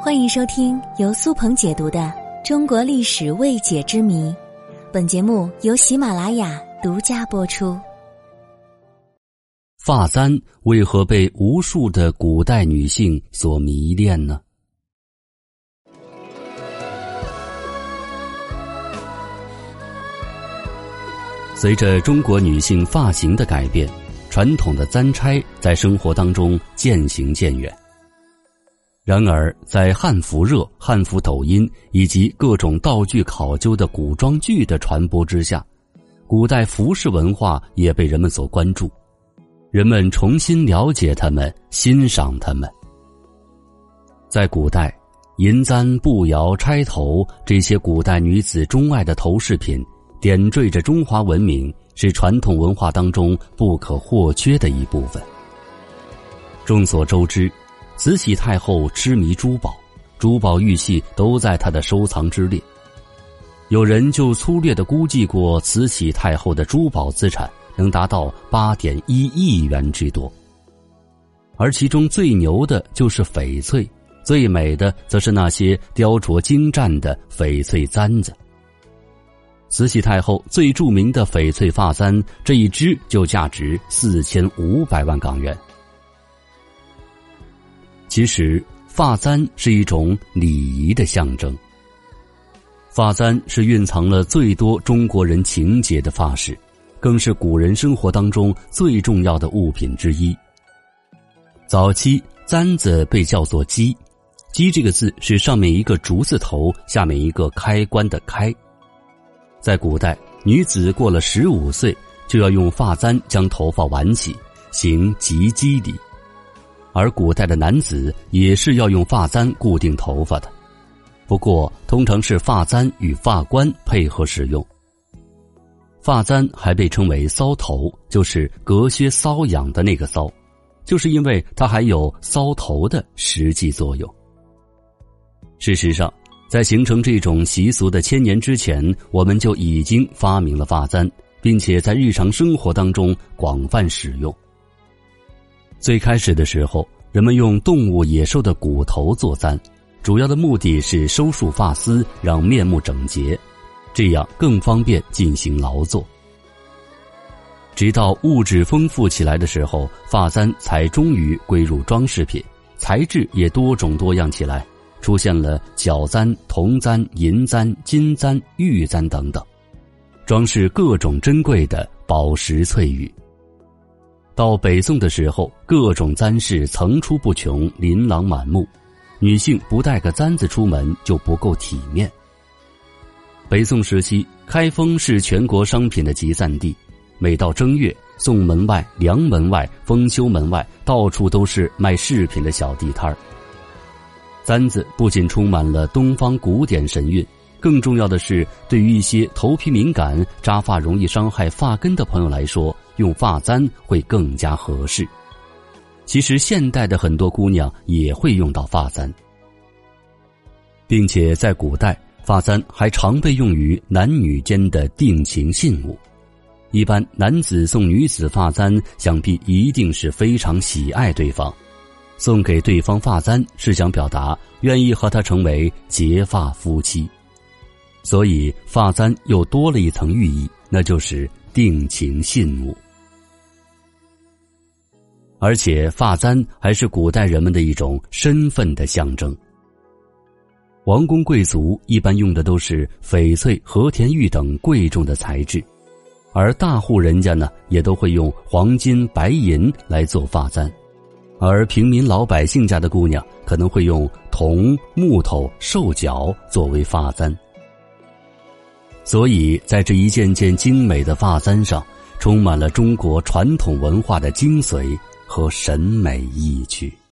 欢迎收听由苏鹏解读的《中国历史未解之谜》，本节目由喜马拉雅独家播出。发簪为何被无数的古代女性所迷恋呢？随着中国女性发型的改变，传统的簪钗在生活当中渐行渐远。然而，在汉服热、汉服抖音以及各种道具考究的古装剧的传播之下，古代服饰文化也被人们所关注，人们重新了解他们，欣赏他们。在古代，银簪、步摇、钗头这些古代女子钟爱的头饰品。点缀着中华文明，是传统文化当中不可或缺的一部分。众所周知，慈禧太后痴迷珠宝，珠宝玉器都在她的收藏之列。有人就粗略的估计过，慈禧太后的珠宝资产能达到八点一亿元之多。而其中最牛的就是翡翠，最美的则是那些雕琢精湛的翡翠簪子。慈禧太后最著名的翡翠发簪，这一只就价值四千五百万港元。其实，发簪是一种礼仪的象征。发簪是蕴藏了最多中国人情节的发饰，更是古人生活当中最重要的物品之一。早期簪子被叫做“鸡”，“鸡”这个字是上面一个竹字头，下面一个开关的“开”。在古代，女子过了十五岁，就要用发簪将头发挽起，行及笄礼；而古代的男子也是要用发簪固定头发的，不过通常是发簪与发冠配合使用。发簪还被称为搔头，就是隔靴搔痒的那个搔，就是因为它还有搔头的实际作用。事实上。在形成这种习俗的千年之前，我们就已经发明了发簪，并且在日常生活当中广泛使用。最开始的时候，人们用动物、野兽的骨头做簪，主要的目的是收束发丝，让面目整洁，这样更方便进行劳作。直到物质丰富起来的时候，发簪才终于归入装饰品，材质也多种多样起来。出现了角簪、铜簪、银簪、金簪、玉簪等等，装饰各种珍贵的宝石翠玉。到北宋的时候，各种簪饰层出不穷，琳琅满目，女性不带个簪子出门就不够体面。北宋时期，开封是全国商品的集散地，每到正月，宋门外、梁门外、丰丘门外，到处都是卖饰品的小地摊儿。簪子不仅充满了东方古典神韵，更重要的是，对于一些头皮敏感、扎发容易伤害发根的朋友来说，用发簪会更加合适。其实，现代的很多姑娘也会用到发簪，并且在古代，发簪还常被用于男女间的定情信物。一般男子送女子发簪，想必一定是非常喜爱对方。送给对方发簪是想表达愿意和他成为结发夫妻，所以发簪又多了一层寓意，那就是定情信物。而且发簪还是古代人们的一种身份的象征。王公贵族一般用的都是翡翠、和田玉等贵重的材质，而大户人家呢，也都会用黄金、白银来做发簪。而平民老百姓家的姑娘可能会用铜、木头、兽角作为发簪，所以在这一件件精美的发簪上，充满了中国传统文化的精髓和审美意趣。